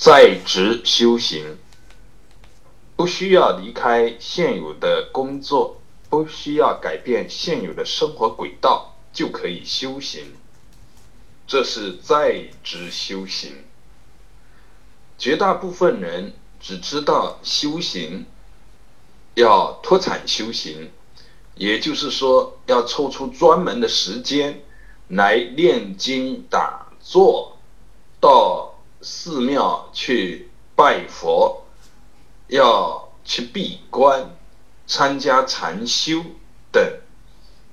在职修行，不需要离开现有的工作，不需要改变现有的生活轨道，就可以修行。这是在职修行。绝大部分人只知道修行，要脱产修行，也就是说，要抽出专门的时间来念经打坐，到寺庙去拜佛，要去闭关、参加禅修等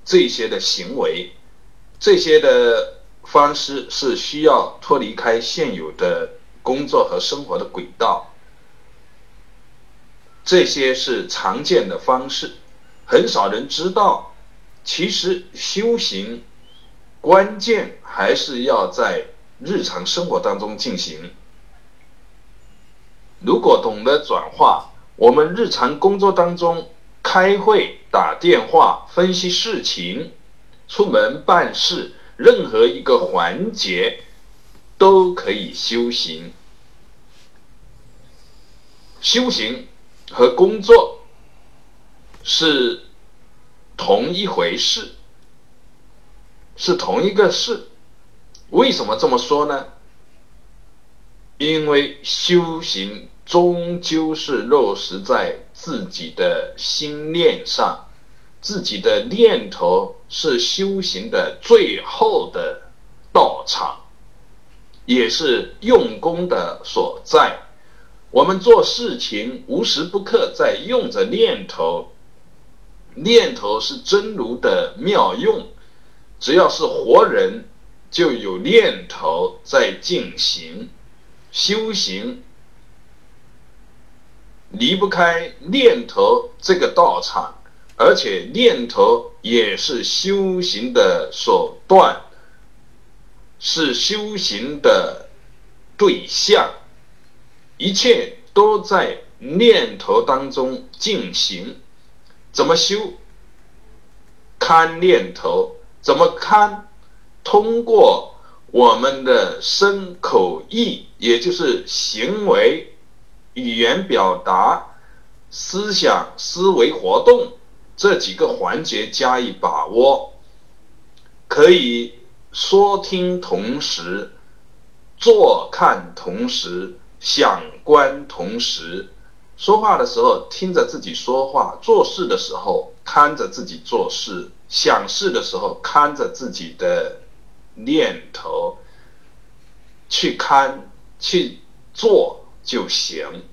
这些的行为，这些的方式是需要脱离开现有的。工作和生活的轨道，这些是常见的方式，很少人知道。其实修行关键还是要在日常生活当中进行。如果懂得转化，我们日常工作当中开会、打电话、分析事情、出门办事，任何一个环节。都可以修行，修行和工作是同一回事，是同一个事。为什么这么说呢？因为修行终究是落实在自己的心念上，自己的念头是修行的最后的道场。也是用功的所在。我们做事情无时不刻在用着念头，念头是真如的妙用。只要是活人，就有念头在进行修行，离不开念头这个道场，而且念头也是修行的手段。是修行的对象，一切都在念头当中进行。怎么修？看念头，怎么看？通过我们的身口意，也就是行为、语言表达、思想、思维活动这几个环节加以把握，可以。说听同时，坐看同时，想观同时。说话的时候听着自己说话，做事的时候看着自己做事，想事的时候看着自己的念头，去看去做就行。